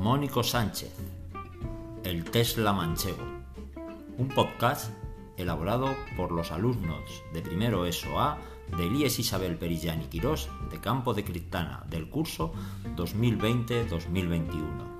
Mónico Sánchez, el Tesla Manchego, un podcast elaborado por los alumnos de primero SOA de Elías Isabel Perillán y Quirós de Campo de Cristana del curso 2020-2021.